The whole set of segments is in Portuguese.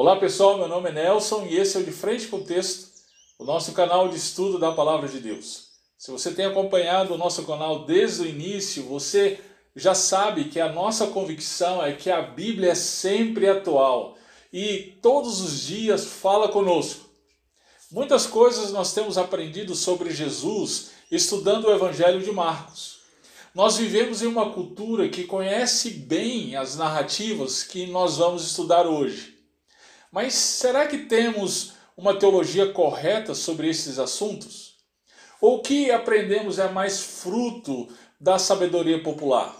Olá pessoal, meu nome é Nelson e esse é o De Frente com o Texto, o nosso canal de estudo da Palavra de Deus. Se você tem acompanhado o nosso canal desde o início, você já sabe que a nossa convicção é que a Bíblia é sempre atual e todos os dias fala conosco. Muitas coisas nós temos aprendido sobre Jesus estudando o Evangelho de Marcos. Nós vivemos em uma cultura que conhece bem as narrativas que nós vamos estudar hoje. Mas será que temos uma teologia correta sobre esses assuntos? Ou o que aprendemos é mais fruto da sabedoria popular?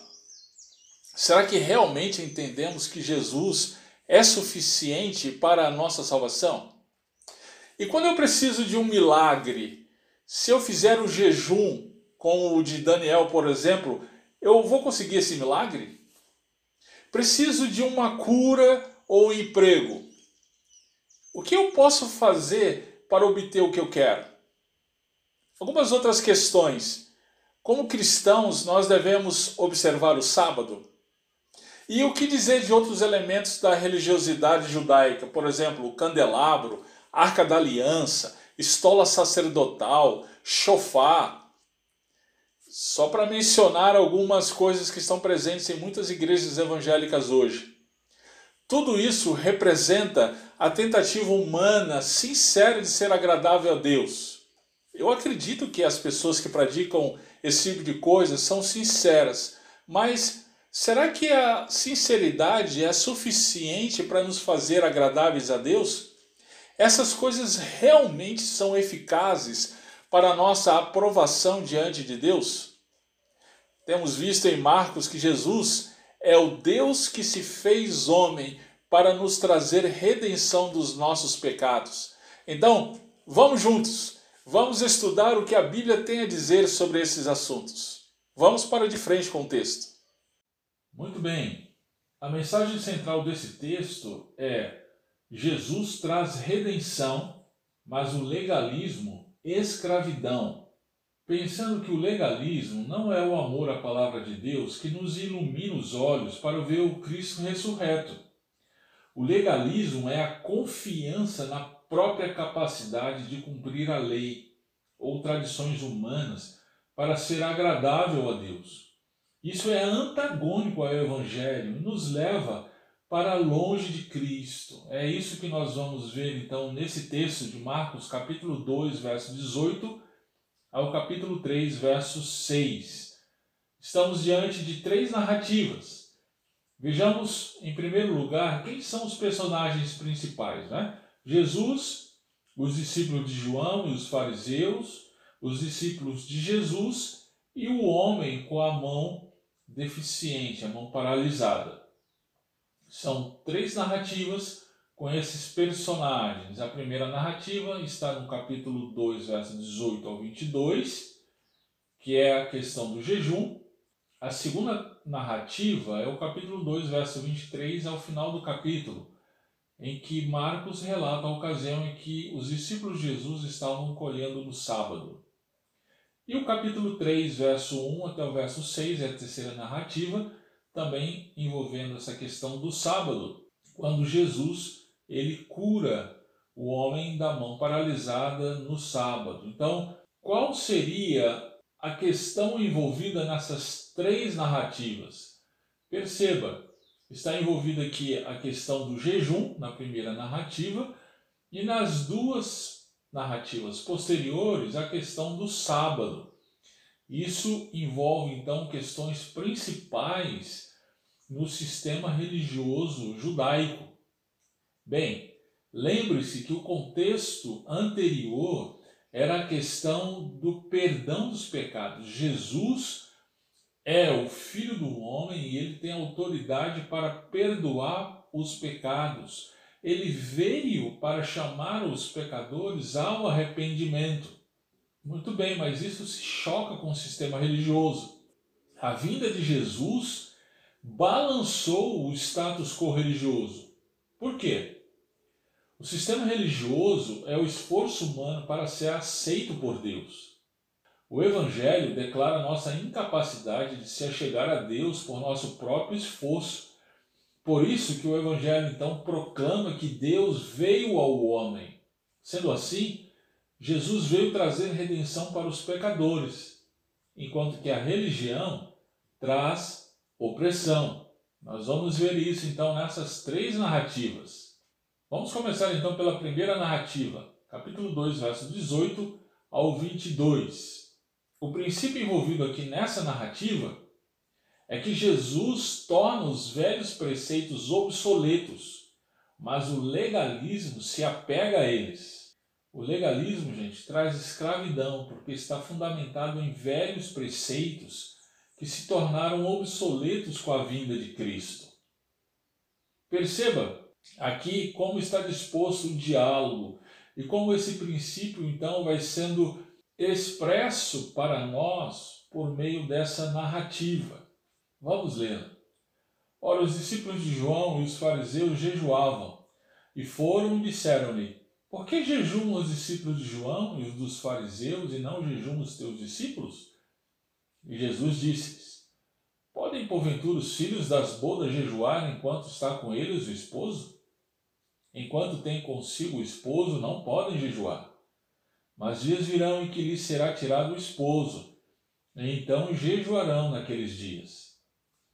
Será que realmente entendemos que Jesus é suficiente para a nossa salvação? E quando eu preciso de um milagre, se eu fizer o jejum, como o de Daniel, por exemplo, eu vou conseguir esse milagre? Preciso de uma cura ou um emprego. O que eu posso fazer para obter o que eu quero? Algumas outras questões. Como cristãos, nós devemos observar o sábado? E o que dizer de outros elementos da religiosidade judaica? Por exemplo, o candelabro, arca da aliança, estola sacerdotal, chofar. Só para mencionar algumas coisas que estão presentes em muitas igrejas evangélicas hoje. Tudo isso representa a tentativa humana sincera de ser agradável a Deus. Eu acredito que as pessoas que praticam esse tipo de coisa são sinceras, mas será que a sinceridade é suficiente para nos fazer agradáveis a Deus? Essas coisas realmente são eficazes para a nossa aprovação diante de Deus? Temos visto em Marcos que Jesus é o Deus que se fez homem para nos trazer redenção dos nossos pecados. Então, vamos juntos, vamos estudar o que a Bíblia tem a dizer sobre esses assuntos. Vamos para de frente com o texto. Muito bem, a mensagem central desse texto é: Jesus traz redenção, mas o legalismo, escravidão. Pensando que o legalismo não é o amor à palavra de Deus que nos ilumina os olhos para ver o Cristo ressurreto. O legalismo é a confiança na própria capacidade de cumprir a lei ou tradições humanas para ser agradável a Deus. Isso é antagônico ao Evangelho e nos leva para longe de Cristo. É isso que nós vamos ver então nesse texto de Marcos, capítulo 2, verso 18 ao capítulo 3, verso 6. Estamos diante de três narrativas. Vejamos, em primeiro lugar, quem são os personagens principais. Né? Jesus, os discípulos de João e os fariseus, os discípulos de Jesus e o homem com a mão deficiente, a mão paralisada. São três narrativas com esses personagens. A primeira narrativa está no capítulo 2, versos 18 ao 22, que é a questão do jejum. A segunda narrativa é o capítulo 2, verso 23 ao final do capítulo, em que Marcos relata a ocasião em que os discípulos de Jesus estavam colhendo no sábado. E o capítulo 3, verso 1 até o verso 6 é a terceira narrativa, também envolvendo essa questão do sábado, quando Jesus ele cura o homem da mão paralisada no sábado. Então, qual seria a questão envolvida nessas três narrativas? Perceba, está envolvida aqui a questão do jejum na primeira narrativa e nas duas narrativas posteriores a questão do sábado. Isso envolve então questões principais no sistema religioso judaico. Bem, lembre-se que o contexto anterior era a questão do perdão dos pecados. Jesus é o Filho do homem e ele tem autoridade para perdoar os pecados. Ele veio para chamar os pecadores ao arrependimento. Muito bem, mas isso se choca com o sistema religioso. A vinda de Jesus balançou o status quo religioso. Por quê? O sistema religioso é o esforço humano para ser aceito por Deus. O Evangelho declara nossa incapacidade de se achegar a Deus por nosso próprio esforço, Por isso que o Evangelho então proclama que Deus veio ao homem. Sendo assim, Jesus veio trazer redenção para os pecadores, enquanto que a religião traz opressão. Nós vamos ver isso então nessas três narrativas. Vamos começar então pela primeira narrativa, capítulo 2, verso 18 ao 22. O princípio envolvido aqui nessa narrativa é que Jesus torna os velhos preceitos obsoletos, mas o legalismo se apega a eles. O legalismo, gente, traz escravidão, porque está fundamentado em velhos preceitos que se tornaram obsoletos com a vinda de Cristo. Perceba aqui como está disposto o diálogo e como esse princípio então vai sendo expresso para nós por meio dessa narrativa. Vamos ler. Ora, os discípulos de João e os fariseus jejuavam e foram e disseram-lhe: Por que jejumam os discípulos de João e os dos fariseus e não jejumam os teus discípulos? E Jesus disse-lhes: Podem, porventura, os filhos das bodas jejuar enquanto está com eles o esposo? Enquanto tem consigo o esposo, não podem jejuar. Mas dias virão em que lhes será tirado o esposo, e então jejuarão naqueles dias.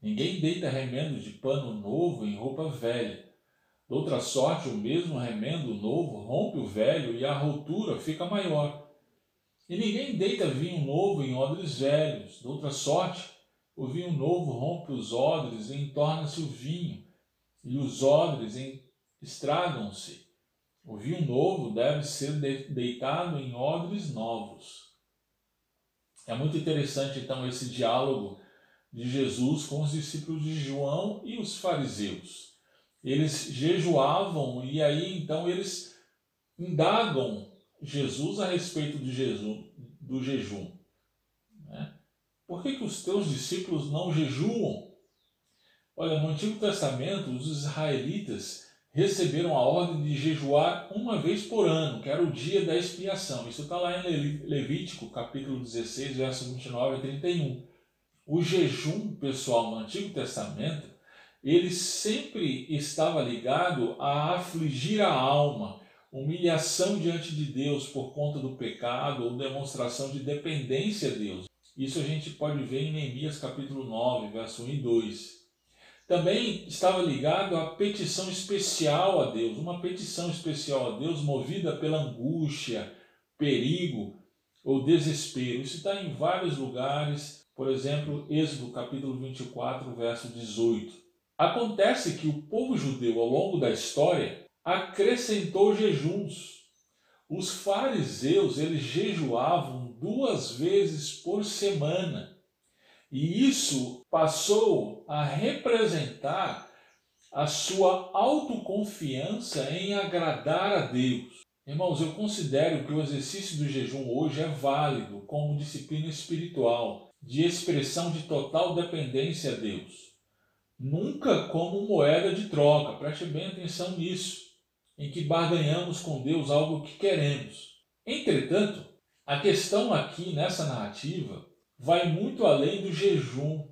Ninguém deita remendo de pano novo em roupa velha. Doutra sorte, o mesmo remendo novo rompe o velho e a rotura fica maior. E ninguém deita vinho novo em odres velhos. De outra sorte, o vinho novo rompe os odres e entorna-se o vinho, e os odres estragam-se. O vinho novo deve ser deitado em odres novos. É muito interessante, então, esse diálogo de Jesus com os discípulos de João e os fariseus. Eles jejuavam e aí, então, eles indagam Jesus a respeito de Jesus, do jejum. Né? Por que, que os teus discípulos não jejuam? Olha, no Antigo Testamento, os israelitas receberam a ordem de jejuar uma vez por ano, que era o dia da expiação. Isso está lá em Levítico, capítulo 16, verso 29 a 31. O jejum, pessoal, no Antigo Testamento, ele sempre estava ligado a afligir a alma, humilhação diante de Deus por conta do pecado ou demonstração de dependência a Deus. Isso a gente pode ver em Neemias capítulo 9, verso 1 e 2. Também estava ligado à petição especial a Deus, uma petição especial a Deus movida pela angústia, perigo ou desespero. Isso está em vários lugares, por exemplo, Êxodo capítulo 24, verso 18. Acontece que o povo judeu, ao longo da história, acrescentou jejuns. Os fariseus eles jejuavam duas vezes por semana. E isso passou a representar a sua autoconfiança em agradar a Deus. Irmãos, eu considero que o exercício do jejum hoje é válido como disciplina espiritual, de expressão de total dependência a Deus. Nunca como moeda de troca, preste bem atenção nisso em que barganhamos com Deus algo que queremos. Entretanto, a questão aqui nessa narrativa vai muito além do jejum.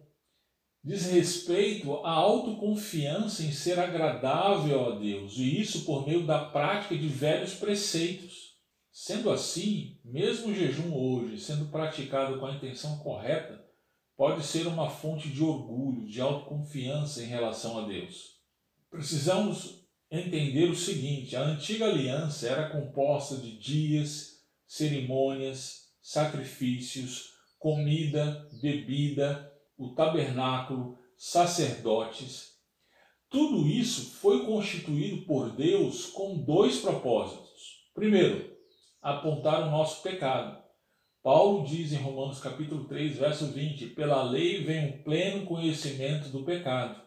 Diz respeito à autoconfiança em ser agradável a Deus, e isso por meio da prática de velhos preceitos. Sendo assim, mesmo o jejum hoje, sendo praticado com a intenção correta, pode ser uma fonte de orgulho, de autoconfiança em relação a Deus. Precisamos entender o seguinte: a antiga aliança era composta de dias, cerimônias, sacrifícios, comida, bebida, o tabernáculo, sacerdotes. Tudo isso foi constituído por Deus com dois propósitos. Primeiro, apontar o nosso pecado. Paulo diz em Romanos capítulo 3, verso 20: Pela lei vem um pleno conhecimento do pecado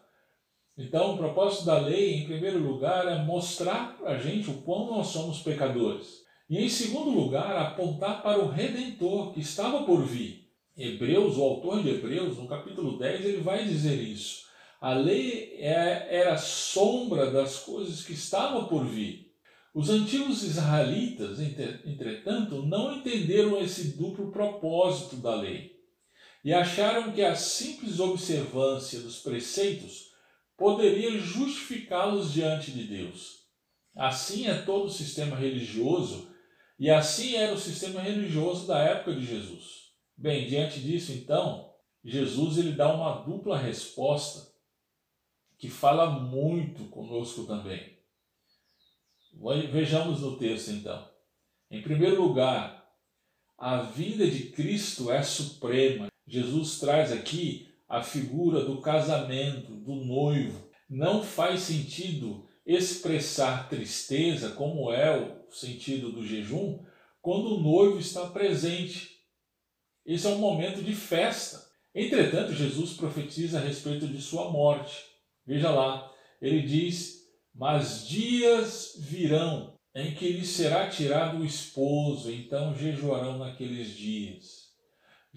então, o propósito da lei, em primeiro lugar, é mostrar para a gente o quão nós somos pecadores. E, em segundo lugar, apontar para o Redentor que estava por vir. Hebreus, o autor de Hebreus, no capítulo 10, ele vai dizer isso. A lei é, era sombra das coisas que estavam por vir. Os antigos israelitas, entretanto, não entenderam esse duplo propósito da lei e acharam que a simples observância dos preceitos poderia justificá-los diante de Deus. Assim é todo o sistema religioso e assim era o sistema religioso da época de Jesus. Bem, diante disso, então, Jesus ele dá uma dupla resposta que fala muito conosco também. Vejamos no texto então. Em primeiro lugar, a vinda de Cristo é suprema. Jesus traz aqui a figura do casamento, do noivo. Não faz sentido expressar tristeza, como é o sentido do jejum, quando o noivo está presente. Esse é um momento de festa. Entretanto, Jesus profetiza a respeito de sua morte. Veja lá, ele diz: Mas dias virão em que lhe será tirado o esposo, então jejuarão naqueles dias.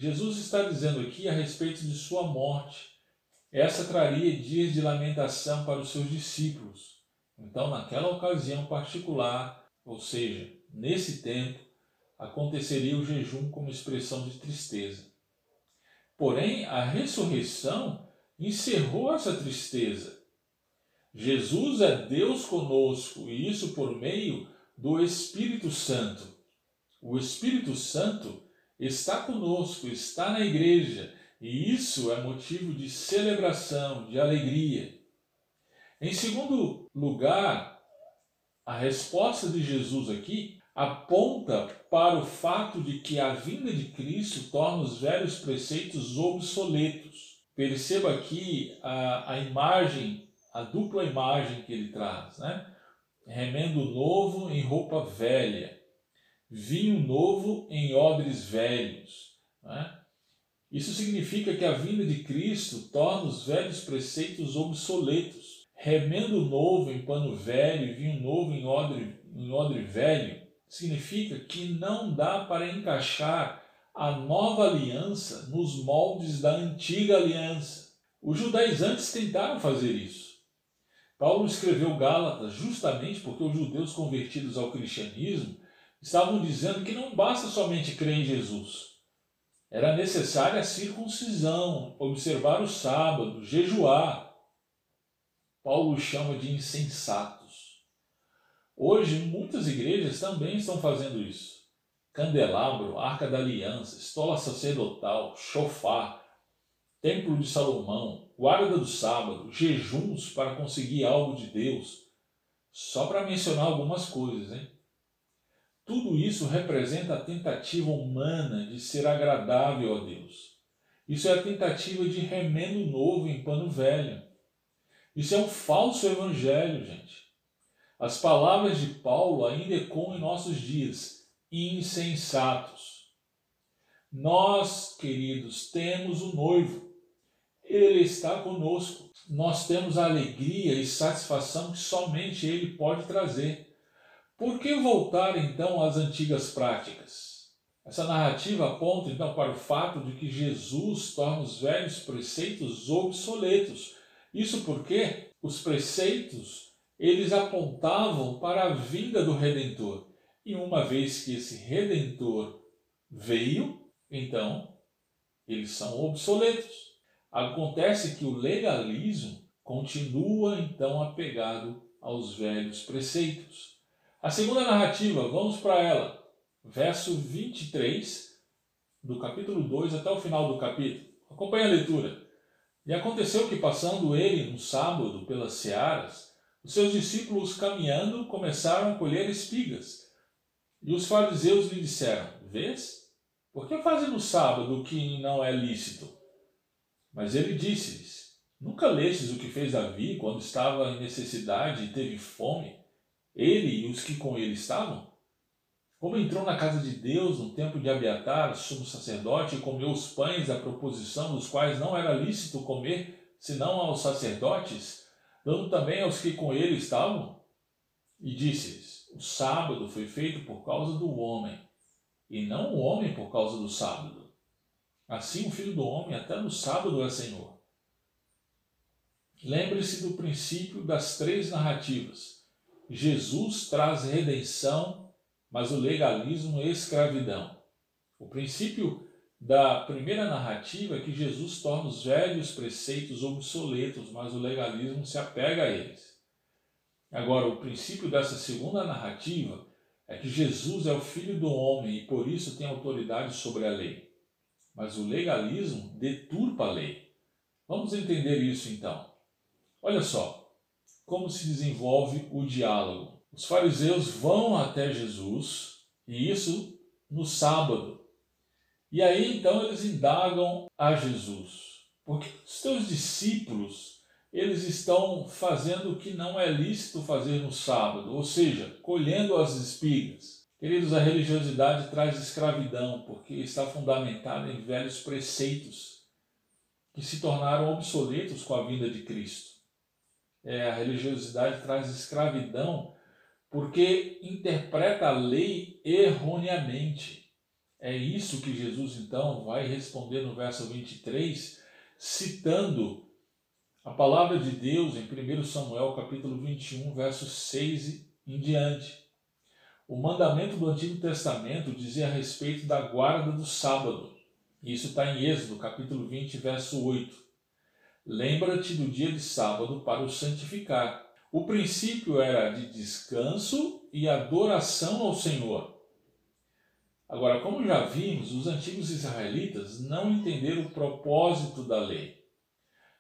Jesus está dizendo aqui a respeito de sua morte. Essa traria dias de lamentação para os seus discípulos. Então, naquela ocasião particular, ou seja, nesse tempo, aconteceria o jejum como expressão de tristeza. Porém, a ressurreição encerrou essa tristeza. Jesus é Deus conosco e isso por meio do Espírito Santo. O Espírito Santo está conosco, está na igreja e isso é motivo de celebração, de alegria. Em segundo lugar, a resposta de Jesus aqui aponta para o fato de que a vinda de Cristo torna os velhos preceitos obsoletos. Perceba aqui a, a imagem, a dupla imagem que ele traz, né? Remendo novo em roupa velha, vinho novo em odres velhos. Né? Isso significa que a vinda de Cristo torna os velhos preceitos obsoletos remendo novo em pano velho vinho novo em odre, em odre velho, significa que não dá para encaixar a nova aliança nos moldes da antiga aliança. Os judaizantes tentaram fazer isso. Paulo escreveu Gálatas justamente porque os judeus convertidos ao cristianismo estavam dizendo que não basta somente crer em Jesus. Era necessária a circuncisão, observar o sábado, jejuar, Paulo chama de insensatos. Hoje, muitas igrejas também estão fazendo isso. Candelabro, Arca da Aliança, Estola Sacerdotal, Chofar, Templo de Salomão, Guarda do Sábado, jejuns para conseguir algo de Deus. Só para mencionar algumas coisas, hein? Tudo isso representa a tentativa humana de ser agradável a Deus. Isso é a tentativa de remendo novo em pano velho. Isso é um falso evangelho, gente. As palavras de Paulo ainda ecoam em nossos dias, insensatos. Nós, queridos, temos o noivo. Ele está conosco. Nós temos a alegria e satisfação que somente ele pode trazer. Por que voltar então às antigas práticas? Essa narrativa aponta então para o fato de que Jesus torna os velhos preceitos obsoletos isso porque os preceitos eles apontavam para a vinda do Redentor. E uma vez que esse Redentor veio, então eles são obsoletos. Acontece que o legalismo continua então apegado aos velhos preceitos. A segunda narrativa, vamos para ela. Verso 23 do capítulo 2 até o final do capítulo. Acompanhe a leitura. E aconteceu que, passando ele um sábado pelas searas, os seus discípulos caminhando começaram a colher espigas. E os fariseus lhe disseram: Vês? Por que fazem no sábado o que não é lícito? Mas ele disse-lhes: Nunca lestes o que fez Davi quando estava em necessidade e teve fome, ele e os que com ele estavam? Como entrou na casa de Deus no tempo de Abiatar, sumo sacerdote, e comeu os pães da proposição, dos quais não era lícito comer, senão aos sacerdotes, dando também aos que com ele estavam? E disse-lhes: O sábado foi feito por causa do homem, e não o homem por causa do sábado. Assim o filho do homem até no sábado é Senhor. Lembre-se do princípio das três narrativas. Jesus traz redenção mas o legalismo é escravidão. O princípio da primeira narrativa é que Jesus torna os velhos preceitos obsoletos, mas o legalismo se apega a eles. Agora, o princípio dessa segunda narrativa é que Jesus é o Filho do homem e por isso tem autoridade sobre a lei. Mas o legalismo deturpa a lei. Vamos entender isso então. Olha só como se desenvolve o diálogo. Os fariseus vão até Jesus, e isso no sábado. E aí então eles indagam a Jesus: por que os teus discípulos eles estão fazendo o que não é lícito fazer no sábado, ou seja, colhendo as espigas? Queridos, a religiosidade traz escravidão porque está fundamentada em velhos preceitos que se tornaram obsoletos com a vinda de Cristo. É, a religiosidade traz escravidão porque interpreta a lei erroneamente. É isso que Jesus então vai responder no verso 23, citando a palavra de Deus em 1 Samuel capítulo 21, versos 6 em diante. O mandamento do Antigo Testamento dizia a respeito da guarda do sábado. Isso está em Êxodo, capítulo 20, verso 8. Lembra-te do dia de sábado para o santificar. O princípio era de descanso e adoração ao Senhor. Agora, como já vimos, os antigos israelitas não entenderam o propósito da lei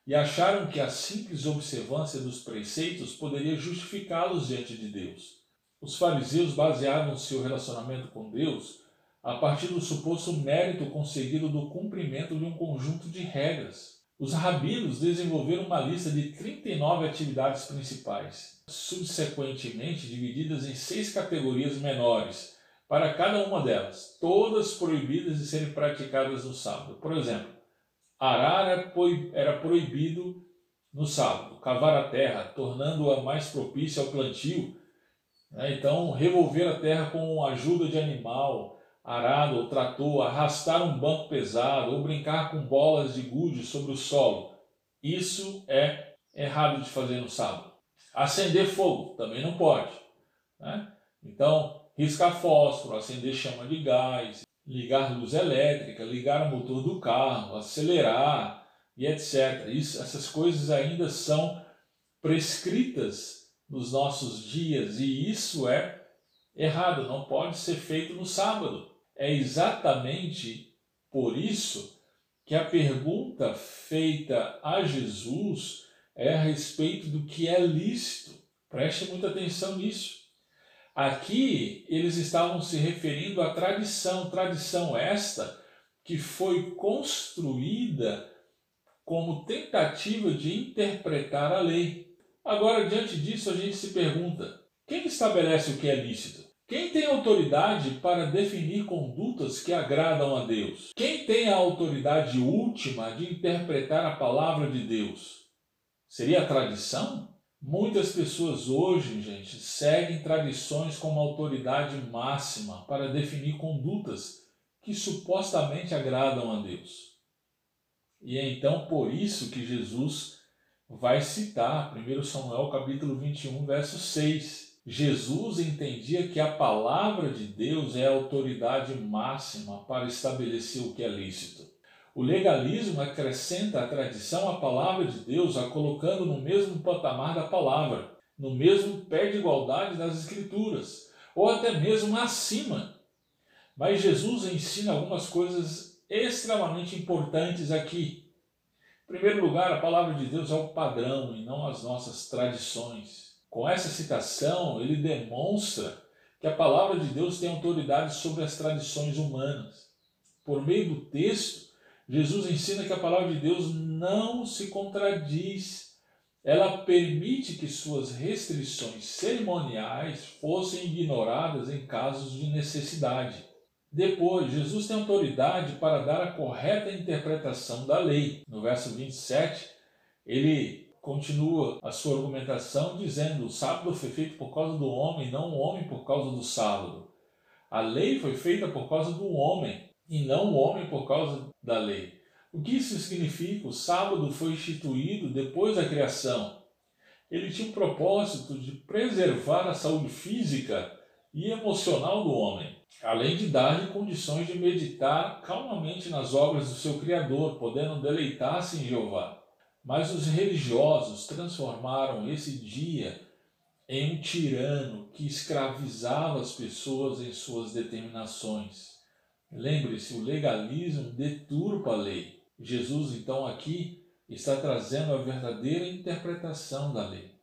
e acharam que a simples observância dos preceitos poderia justificá-los diante de Deus. Os fariseus baseavam seu relacionamento com Deus a partir do suposto mérito conseguido do cumprimento de um conjunto de regras. Os rabinos desenvolveram uma lista de 39 atividades principais, subsequentemente divididas em seis categorias menores, para cada uma delas, todas proibidas de serem praticadas no sábado. Por exemplo, arar era proibido no sábado, cavar a terra, tornando-a mais propícia ao plantio. Né? Então, revolver a terra com a ajuda de animal, arado ou trator, arrastar um banco pesado ou brincar com bolas de gude sobre o solo. Isso é errado de fazer no sábado. Acender fogo também não pode. Né? Então, riscar fósforo, acender chama de gás, ligar luz elétrica, ligar o motor do carro, acelerar e etc. Isso, essas coisas ainda são prescritas nos nossos dias e isso é errado, não pode ser feito no sábado. É exatamente por isso que a pergunta feita a Jesus é a respeito do que é lícito. Preste muita atenção nisso. Aqui eles estavam se referindo à tradição, tradição esta que foi construída como tentativa de interpretar a lei. Agora, diante disso, a gente se pergunta: quem estabelece o que é lícito? Quem tem autoridade para definir condutas que agradam a Deus? Quem tem a autoridade última de interpretar a palavra de Deus? Seria a tradição? Muitas pessoas hoje, gente, seguem tradições como autoridade máxima para definir condutas que supostamente agradam a Deus. E é então por isso que Jesus vai citar 1 Samuel capítulo 21, verso 6. Jesus entendia que a palavra de Deus é a autoridade máxima para estabelecer o que é lícito. O legalismo acrescenta à tradição a palavra de Deus, a colocando no mesmo patamar da palavra, no mesmo pé de igualdade das Escrituras, ou até mesmo acima. Mas Jesus ensina algumas coisas extremamente importantes aqui. Em primeiro lugar, a palavra de Deus é o padrão e não as nossas tradições. Com essa citação, ele demonstra que a palavra de Deus tem autoridade sobre as tradições humanas. Por meio do texto, Jesus ensina que a palavra de Deus não se contradiz. Ela permite que suas restrições cerimoniais fossem ignoradas em casos de necessidade. Depois, Jesus tem autoridade para dar a correta interpretação da lei. No verso 27, ele continua a sua argumentação dizendo: o sábado foi feito por causa do homem, não o homem por causa do sábado. A lei foi feita por causa do homem, e não o homem por causa da lei. O que isso significa? O sábado foi instituído depois da criação. Ele tinha o propósito de preservar a saúde física e emocional do homem. além de dar-lhe condições de meditar calmamente nas obras do seu Criador, podendo deleitar-se em Jeová. Mas os religiosos transformaram esse dia em um tirano que escravizava as pessoas em suas determinações. Lembre-se, o legalismo deturpa a lei. Jesus, então, aqui está trazendo a verdadeira interpretação da lei.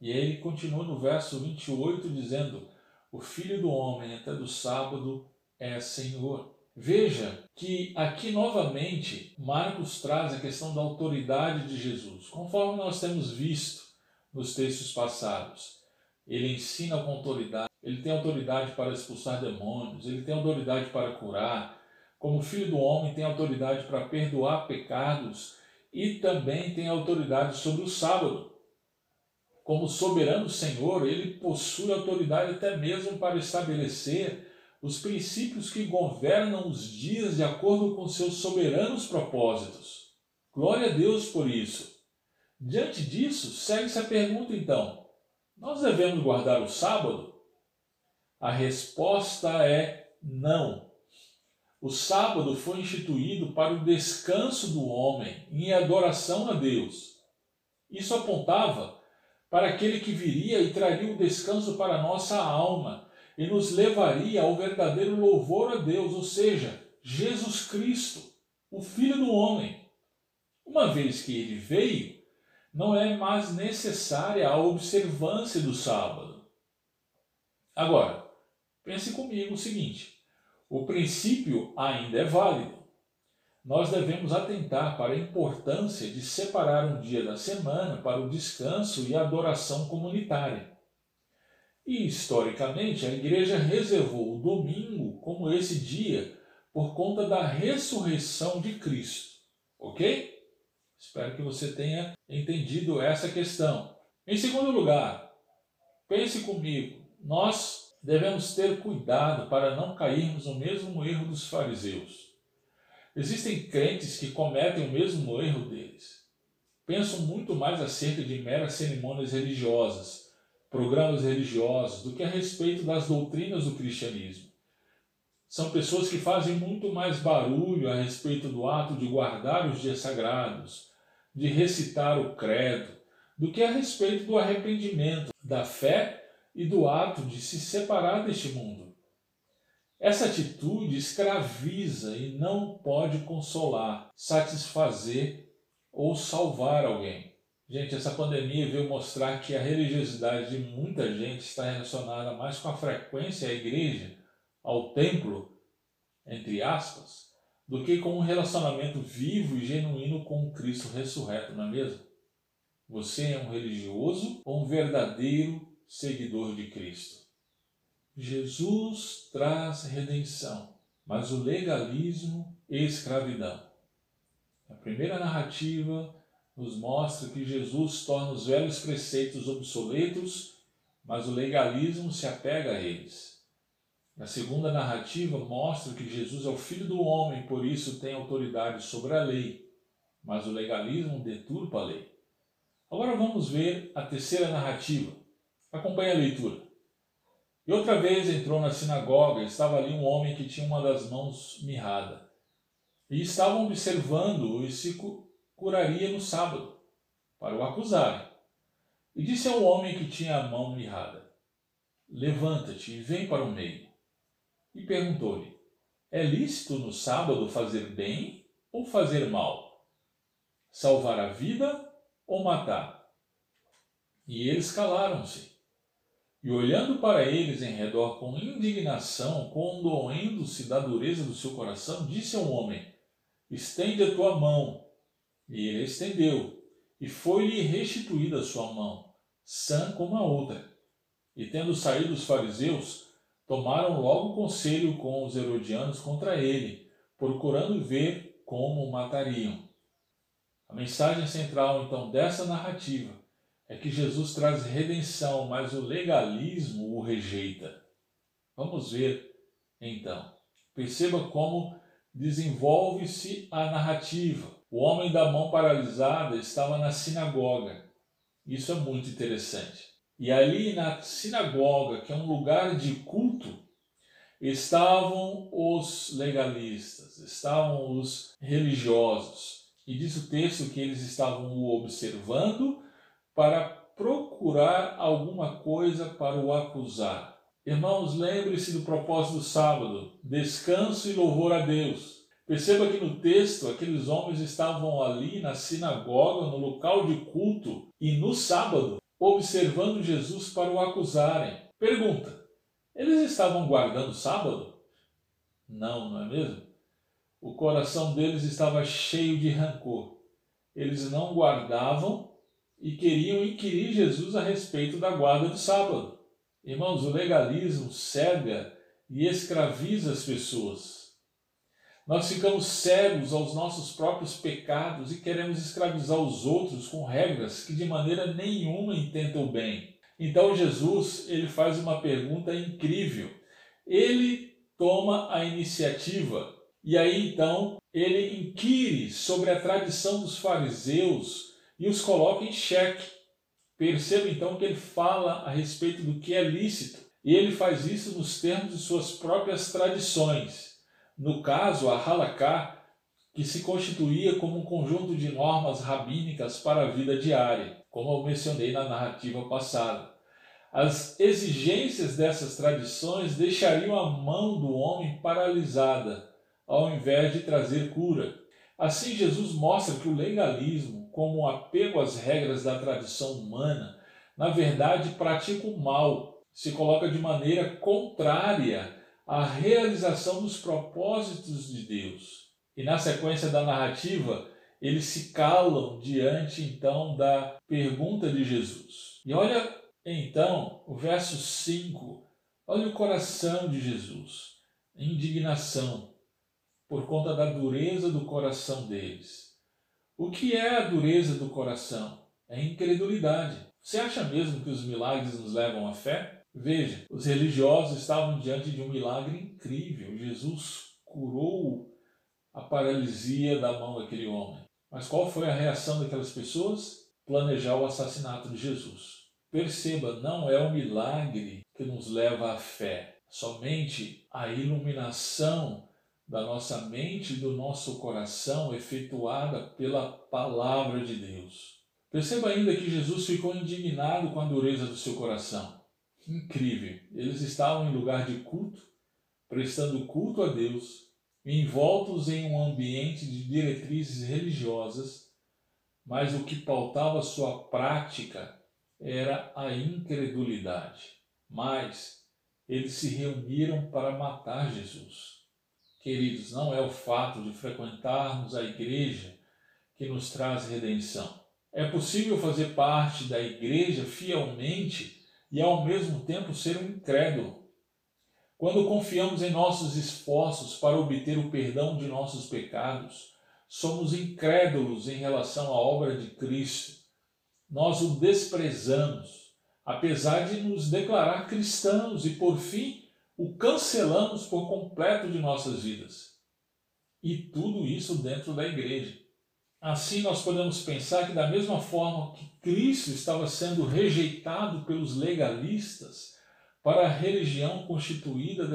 E aí ele continua no verso 28 dizendo: O filho do homem, até do sábado, é Senhor. Veja que aqui novamente Marcos traz a questão da autoridade de Jesus, conforme nós temos visto nos textos passados. Ele ensina com autoridade, ele tem autoridade para expulsar demônios, ele tem autoridade para curar. Como filho do homem, tem autoridade para perdoar pecados e também tem autoridade sobre o sábado. Como soberano Senhor, ele possui autoridade até mesmo para estabelecer os princípios que governam os dias de acordo com seus soberanos propósitos. Glória a Deus por isso. Diante disso, segue-se a pergunta então: nós devemos guardar o sábado? A resposta é não. O sábado foi instituído para o descanso do homem em adoração a Deus. Isso apontava para aquele que viria e traria o descanso para nossa alma e nos levaria ao verdadeiro louvor a Deus, ou seja, Jesus Cristo, o Filho do Homem. Uma vez que ele veio, não é mais necessária a observância do sábado. Agora, pense comigo o seguinte: o princípio ainda é válido. Nós devemos atentar para a importância de separar um dia da semana para o descanso e a adoração comunitária. E, historicamente, a igreja reservou o domingo como esse dia por conta da ressurreição de Cristo. Ok? Espero que você tenha entendido essa questão. Em segundo lugar, pense comigo, nós devemos ter cuidado para não cairmos no mesmo erro dos fariseus. Existem crentes que cometem o mesmo erro deles. Pensam muito mais acerca de meras cerimônias religiosas, programas religiosos, do que a respeito das doutrinas do cristianismo. São pessoas que fazem muito mais barulho a respeito do ato de guardar os dias sagrados, de recitar o credo, do que a respeito do arrependimento, da fé e do ato de se separar deste mundo. Essa atitude escraviza e não pode consolar, satisfazer ou salvar alguém. Gente, essa pandemia veio mostrar que a religiosidade de muita gente está relacionada mais com a frequência à igreja, ao templo, entre aspas, do que com um relacionamento vivo e genuíno com o Cristo ressurreto, não é mesmo? Você é um religioso ou um verdadeiro seguidor de Cristo. Jesus traz redenção, mas o legalismo e escravidão. A primeira narrativa nos mostra que Jesus torna os velhos preceitos obsoletos, mas o legalismo se apega a eles. A segunda narrativa mostra que Jesus é o Filho do homem, por isso tem autoridade sobre a lei, mas o legalismo deturpa a lei. Agora vamos ver a terceira narrativa, Acompanhe a leitura. E outra vez entrou na sinagoga, estava ali um homem que tinha uma das mãos mirrada. E estavam observando-o e se curaria no sábado, para o acusarem. E disse ao homem que tinha a mão mirrada: Levanta-te e vem para o meio. E perguntou-lhe: É lícito no sábado fazer bem ou fazer mal? Salvar a vida ou matar? E eles calaram-se. E olhando para eles em redor com indignação, condoendo-se da dureza do seu coração, disse ao homem: Estende a tua mão. E ele estendeu, e foi-lhe restituída sua mão, sã como a outra. E tendo saído os fariseus, tomaram logo conselho com os herodianos contra ele, procurando ver como o matariam. A mensagem central, então, dessa narrativa é que Jesus traz redenção, mas o legalismo o rejeita. Vamos ver então. Perceba como desenvolve-se a narrativa. O homem da mão paralisada estava na sinagoga. Isso é muito interessante. E ali na sinagoga, que é um lugar de culto, estavam os legalistas, estavam os religiosos. E diz o texto que eles estavam o observando para procurar alguma coisa para o acusar. Irmãos, lembre-se do propósito do sábado: descanso e louvor a Deus. Perceba que no texto aqueles homens estavam ali na sinagoga, no local de culto e no sábado, observando Jesus para o acusarem. Pergunta: eles estavam guardando o sábado? Não, não é mesmo? O coração deles estava cheio de rancor. Eles não guardavam e queriam inquirir Jesus a respeito da guarda do sábado. Irmãos, o legalismo cega e escraviza as pessoas. Nós ficamos cegos aos nossos próprios pecados e queremos escravizar os outros com regras que de maneira nenhuma intentam o bem. Então Jesus, ele faz uma pergunta incrível. Ele toma a iniciativa e aí então ele inquire sobre a tradição dos fariseus e os coloca em xeque. Perceba então que ele fala a respeito do que é lícito e ele faz isso nos termos de suas próprias tradições. No caso, a Halaká, que se constituía como um conjunto de normas rabínicas para a vida diária, como eu mencionei na narrativa passada. As exigências dessas tradições deixariam a mão do homem paralisada, ao invés de trazer cura. Assim, Jesus mostra que o legalismo, como um apego às regras da tradição humana, na verdade pratica o mal, se coloca de maneira contrária a realização dos propósitos de Deus. E na sequência da narrativa, eles se calam diante então da pergunta de Jesus. E olha então o verso 5, olha o coração de Jesus, indignação por conta da dureza do coração deles. O que é a dureza do coração? É incredulidade. Você acha mesmo que os milagres nos levam à fé? Veja, os religiosos estavam diante de um milagre incrível. Jesus curou a paralisia da mão daquele homem. Mas qual foi a reação daquelas pessoas? Planejar o assassinato de Jesus. Perceba, não é o milagre que nos leva à fé, somente a iluminação da nossa mente e do nosso coração efetuada pela palavra de Deus. Perceba ainda que Jesus ficou indignado com a dureza do seu coração incrível. Eles estavam em lugar de culto, prestando culto a Deus, envoltos em um ambiente de diretrizes religiosas, mas o que pautava sua prática era a incredulidade. Mas eles se reuniram para matar Jesus. Queridos, não é o fato de frequentarmos a igreja que nos traz redenção. É possível fazer parte da igreja fielmente e ao mesmo tempo ser um incrédulo. Quando confiamos em nossos esforços para obter o perdão de nossos pecados, somos incrédulos em relação à obra de Cristo. Nós o desprezamos, apesar de nos declarar cristãos, e por fim o cancelamos por completo de nossas vidas. E tudo isso dentro da igreja. Assim, nós podemos pensar que, da mesma forma que Cristo estava sendo rejeitado pelos legalistas para a religião constituída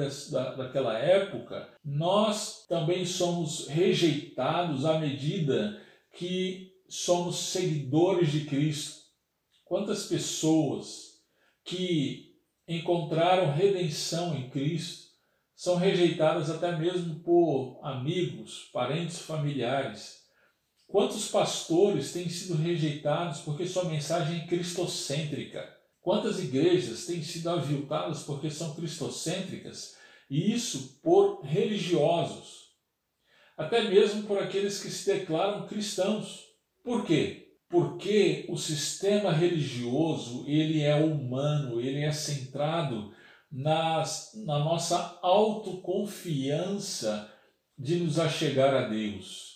daquela época, nós também somos rejeitados à medida que somos seguidores de Cristo. Quantas pessoas que encontraram redenção em Cristo são rejeitadas até mesmo por amigos, parentes, familiares Quantos pastores têm sido rejeitados porque sua mensagem é cristocêntrica? Quantas igrejas têm sido aviltadas porque são cristocêntricas? E isso por religiosos, até mesmo por aqueles que se declaram cristãos. Por quê? Porque o sistema religioso ele é humano, ele é centrado nas, na nossa autoconfiança de nos achegar a Deus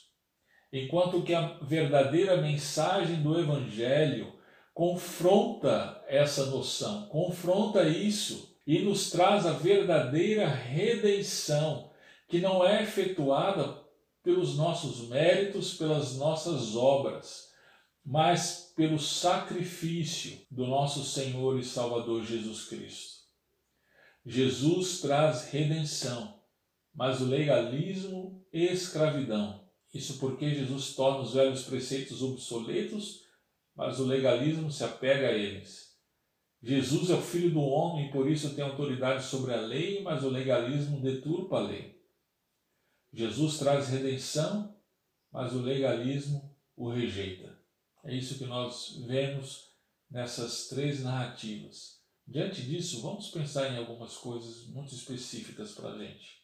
enquanto que a verdadeira mensagem do Evangelho confronta essa noção, confronta isso e nos traz a verdadeira redenção, que não é efetuada pelos nossos méritos, pelas nossas obras, mas pelo sacrifício do nosso Senhor e Salvador Jesus Cristo. Jesus traz redenção, mas o legalismo escravidão. Isso porque Jesus torna os velhos preceitos obsoletos, mas o legalismo se apega a eles. Jesus é o filho do homem, por isso tem autoridade sobre a lei, mas o legalismo deturpa a lei. Jesus traz redenção, mas o legalismo o rejeita. É isso que nós vemos nessas três narrativas. Diante disso, vamos pensar em algumas coisas muito específicas para a gente.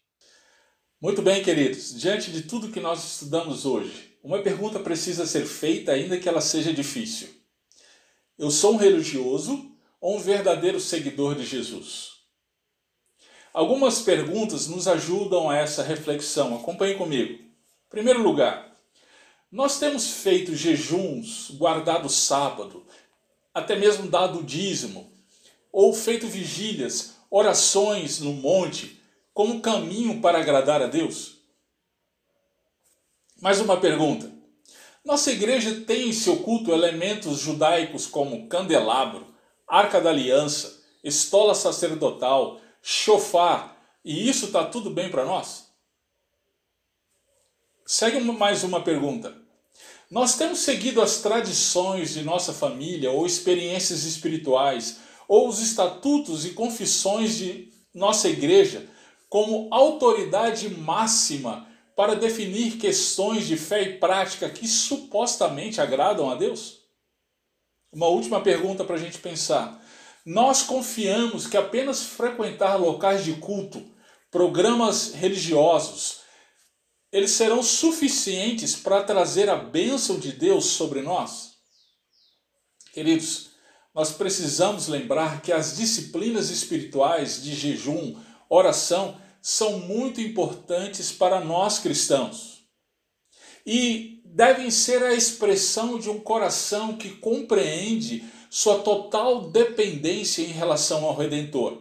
Muito bem, queridos. Diante de tudo que nós estudamos hoje, uma pergunta precisa ser feita, ainda que ela seja difícil. Eu sou um religioso ou um verdadeiro seguidor de Jesus? Algumas perguntas nos ajudam a essa reflexão. Acompanhe comigo. Em primeiro lugar, nós temos feito jejuns, guardado sábado, até mesmo dado dízimo, ou feito vigílias, orações no monte, como caminho para agradar a Deus? Mais uma pergunta. Nossa igreja tem em seu culto elementos judaicos como candelabro, arca da aliança, estola sacerdotal, chofar, e isso está tudo bem para nós? Segue mais uma pergunta. Nós temos seguido as tradições de nossa família ou experiências espirituais ou os estatutos e confissões de nossa igreja como autoridade máxima para definir questões de fé e prática que supostamente agradam a Deus? Uma última pergunta para a gente pensar. Nós confiamos que apenas frequentar locais de culto, programas religiosos, eles serão suficientes para trazer a bênção de Deus sobre nós? Queridos, nós precisamos lembrar que as disciplinas espirituais de jejum, oração, são muito importantes para nós cristãos. E devem ser a expressão de um coração que compreende sua total dependência em relação ao Redentor.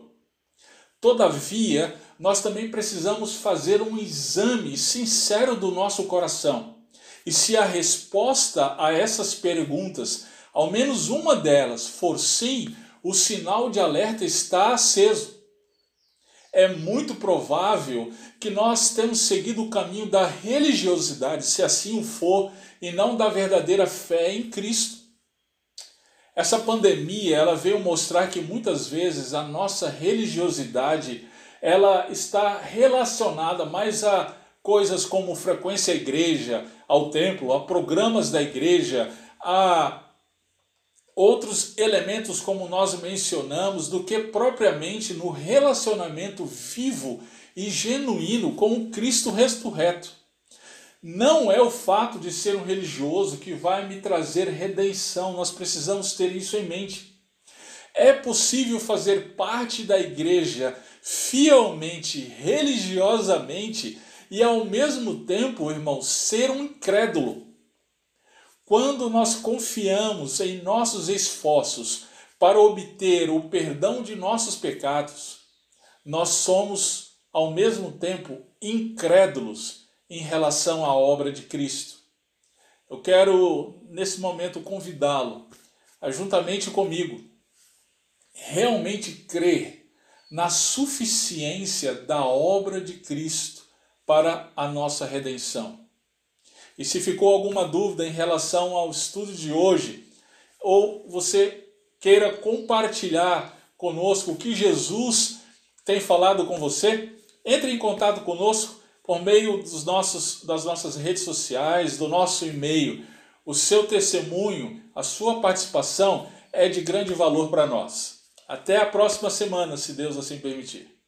Todavia, nós também precisamos fazer um exame sincero do nosso coração. E se a resposta a essas perguntas ao menos uma delas for sim, o sinal de alerta está aceso. É muito provável que nós temos seguido o caminho da religiosidade, se assim for, e não da verdadeira fé em Cristo. Essa pandemia, ela veio mostrar que muitas vezes a nossa religiosidade, ela está relacionada mais a coisas como frequência à igreja, ao templo, a programas da igreja, a outros elementos, como nós mencionamos, do que propriamente no relacionamento vivo e genuíno com o Cristo ressurreto. Não é o fato de ser um religioso que vai me trazer redenção, nós precisamos ter isso em mente. É possível fazer parte da igreja fielmente, religiosamente e ao mesmo tempo, irmão, ser um incrédulo quando nós confiamos em nossos esforços para obter o perdão de nossos pecados, nós somos ao mesmo tempo incrédulos em relação à obra de Cristo. Eu quero nesse momento convidá-lo a juntamente comigo realmente crer na suficiência da obra de Cristo para a nossa redenção. E se ficou alguma dúvida em relação ao estudo de hoje, ou você queira compartilhar conosco o que Jesus tem falado com você, entre em contato conosco por meio dos nossos, das nossas redes sociais, do nosso e-mail. O seu testemunho, a sua participação é de grande valor para nós. Até a próxima semana, se Deus assim permitir.